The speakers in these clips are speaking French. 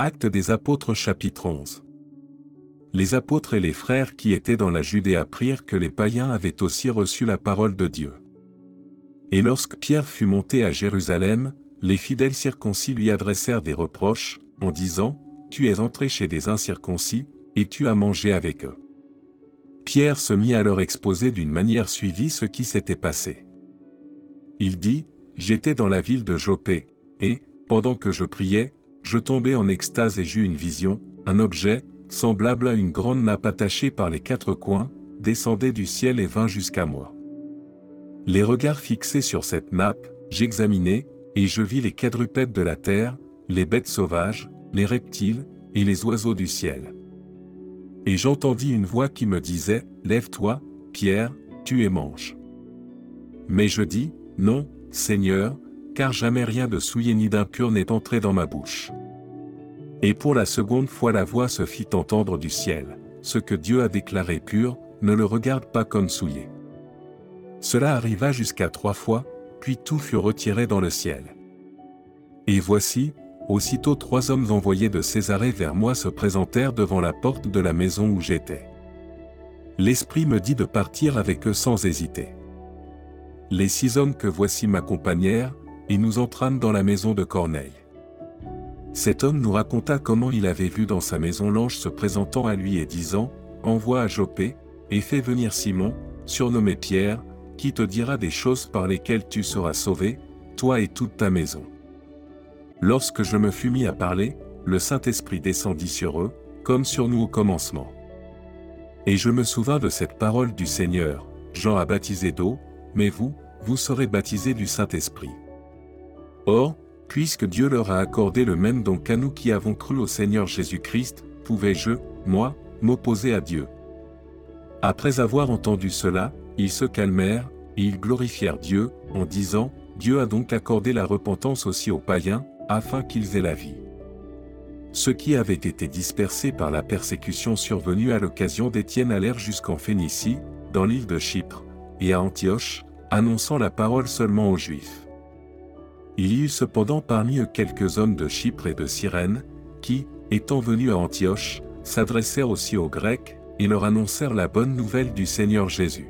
Actes des apôtres chapitre 11. Les apôtres et les frères qui étaient dans la Judée apprirent que les païens avaient aussi reçu la parole de Dieu. Et lorsque Pierre fut monté à Jérusalem, les fidèles circoncis lui adressèrent des reproches, en disant, Tu es entré chez des incirconcis, et tu as mangé avec eux. Pierre se mit à leur exposer d'une manière suivie ce qui s'était passé. Il dit, J'étais dans la ville de Jopé, et, pendant que je priais, je tombai en extase et j'eus une vision, un objet, semblable à une grande nappe attachée par les quatre coins, descendait du ciel et vint jusqu'à moi. Les regards fixés sur cette nappe, j'examinai, et je vis les quadrupèdes de la terre, les bêtes sauvages, les reptiles, et les oiseaux du ciel. Et j'entendis une voix qui me disait, Lève-toi, Pierre, tu es mange. Mais je dis, Non, Seigneur, car jamais rien de souillé ni d'impur n'est entré dans ma bouche. Et pour la seconde fois la voix se fit entendre du ciel, ce que Dieu a déclaré pur, ne le regarde pas comme souillé. Cela arriva jusqu'à trois fois, puis tout fut retiré dans le ciel. Et voici, aussitôt trois hommes envoyés de Césarée vers moi se présentèrent devant la porte de la maison où j'étais. L'Esprit me dit de partir avec eux sans hésiter. Les six hommes que voici m'accompagnèrent, et nous entrâmes dans la maison de Corneille. Cet homme nous raconta comment il avait vu dans sa maison l'ange se présentant à lui et disant, Envoie à Jopé, et fais venir Simon, surnommé Pierre, qui te dira des choses par lesquelles tu seras sauvé, toi et toute ta maison. Lorsque je me fus mis à parler, le Saint-Esprit descendit sur eux, comme sur nous au commencement. Et je me souvins de cette parole du Seigneur, Jean a baptisé d'eau, mais vous, vous serez baptisés du Saint-Esprit. Or, puisque Dieu leur a accordé le même don qu'à nous qui avons cru au Seigneur Jésus-Christ, pouvais-je, moi, m'opposer à Dieu? Après avoir entendu cela, ils se calmèrent, et ils glorifièrent Dieu, en disant, Dieu a donc accordé la repentance aussi aux païens, afin qu'ils aient la vie. Ceux qui avaient été dispersés par la persécution survenue à l'occasion d'Étienne allèrent jusqu'en Phénicie, dans l'île de Chypre, et à Antioche, annonçant la parole seulement aux Juifs. Il y eut cependant parmi eux quelques hommes de Chypre et de Cyrène, qui, étant venus à Antioche, s'adressèrent aussi aux Grecs, et leur annoncèrent la bonne nouvelle du Seigneur Jésus.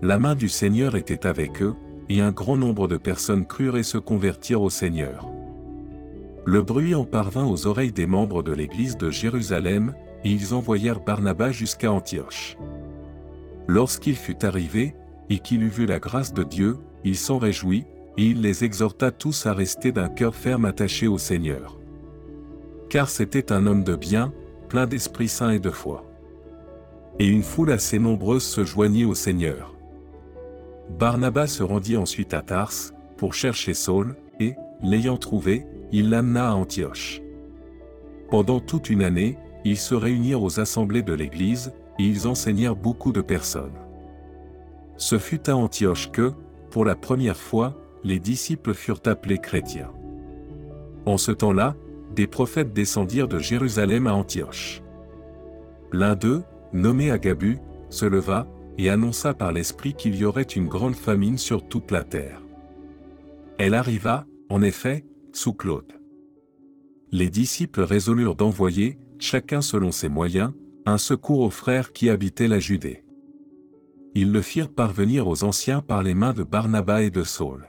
La main du Seigneur était avec eux, et un grand nombre de personnes crurent et se convertirent au Seigneur. Le bruit en parvint aux oreilles des membres de l'Église de Jérusalem, et ils envoyèrent Barnabas jusqu'à Antioche. Lorsqu'il fut arrivé, et qu'il eut vu la grâce de Dieu, il s'en réjouit, et il les exhorta tous à rester d'un cœur ferme attaché au Seigneur. Car c'était un homme de bien, plein d'Esprit Saint et de foi. Et une foule assez nombreuse se joignit au Seigneur. Barnabas se rendit ensuite à Tars, pour chercher Saul, et, l'ayant trouvé, il l'amena à Antioche. Pendant toute une année, ils se réunirent aux assemblées de l'Église, et ils enseignèrent beaucoup de personnes. Ce fut à Antioche que, pour la première fois, les disciples furent appelés chrétiens. En ce temps-là, des prophètes descendirent de Jérusalem à Antioche. L'un d'eux, nommé Agabu, se leva, et annonça par l'Esprit qu'il y aurait une grande famine sur toute la terre. Elle arriva, en effet, sous Claude. Les disciples résolurent d'envoyer, chacun selon ses moyens, un secours aux frères qui habitaient la Judée. Ils le firent parvenir aux anciens par les mains de Barnabas et de Saul.